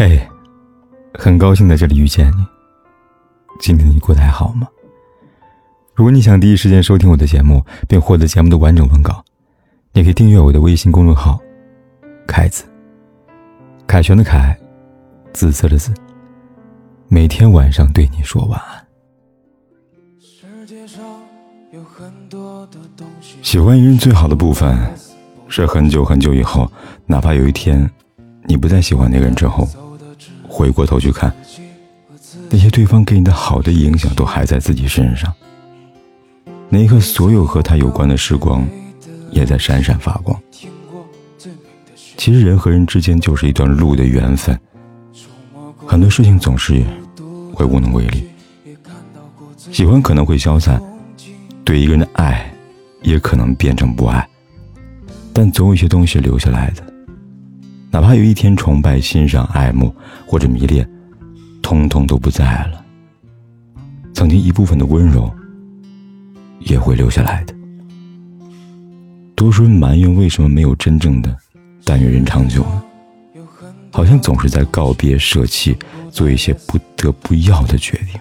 嘿，很高兴在这里遇见你。今天你过得还好吗？如果你想第一时间收听我的节目，并获得节目的完整文稿，你可以订阅我的微信公众号“凯子”。凯旋的凯，紫色的紫。每天晚上对你说晚安。世界上有很多的东西喜欢一个人最好的部分，是很久很久以后，哪怕有一天，你不再喜欢那个人之后。回过头去看，那些对方给你的好的影响都还在自己身上。那一刻，所有和他有关的时光，也在闪闪发光。其实，人和人之间就是一段路的缘分。很多事情总是会无能为力。喜欢可能会消散，对一个人的爱，也可能变成不爱。但总有一些东西留下来的。哪怕有一天崇拜、欣赏、爱慕或者迷恋，通通都不在了。曾经一部分的温柔，也会留下来的。多数人埋怨为什么没有真正的但愿人长久呢？好像总是在告别、舍弃，做一些不得不要的决定。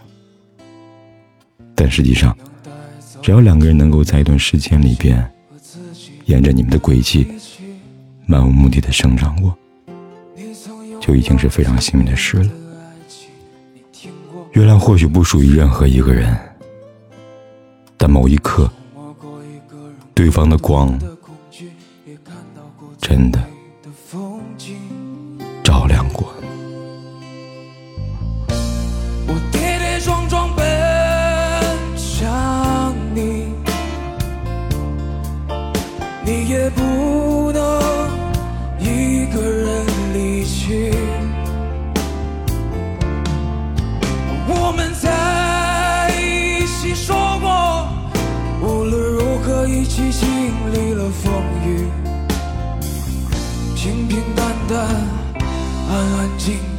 但实际上，只要两个人能够在一段时间里边，沿着你们的轨迹。漫无目的的生长过，就已经是非常幸运的事了。月亮或许不属于任何一个人，但某一刻，对方的光，真的静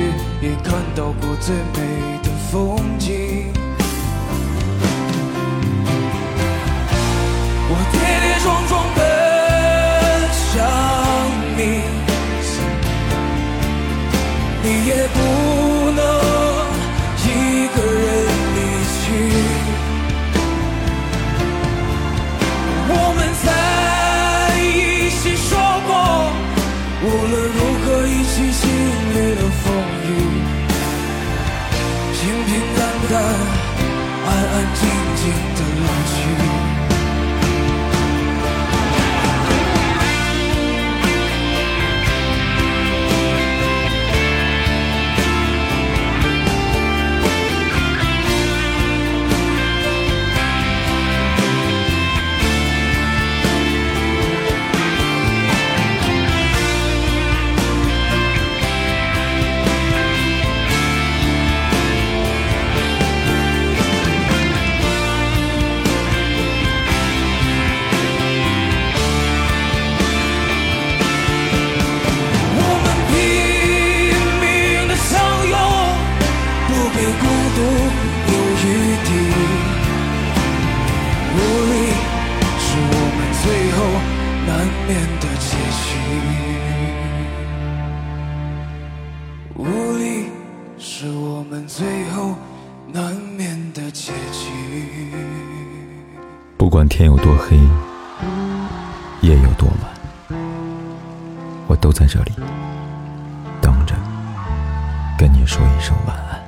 也看到过最美的。风景，我跌跌撞撞我们最后难免的结局。不管天有多黑，夜有多晚，我都在这里等着，跟你说一声晚安。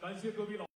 感谢隔壁老。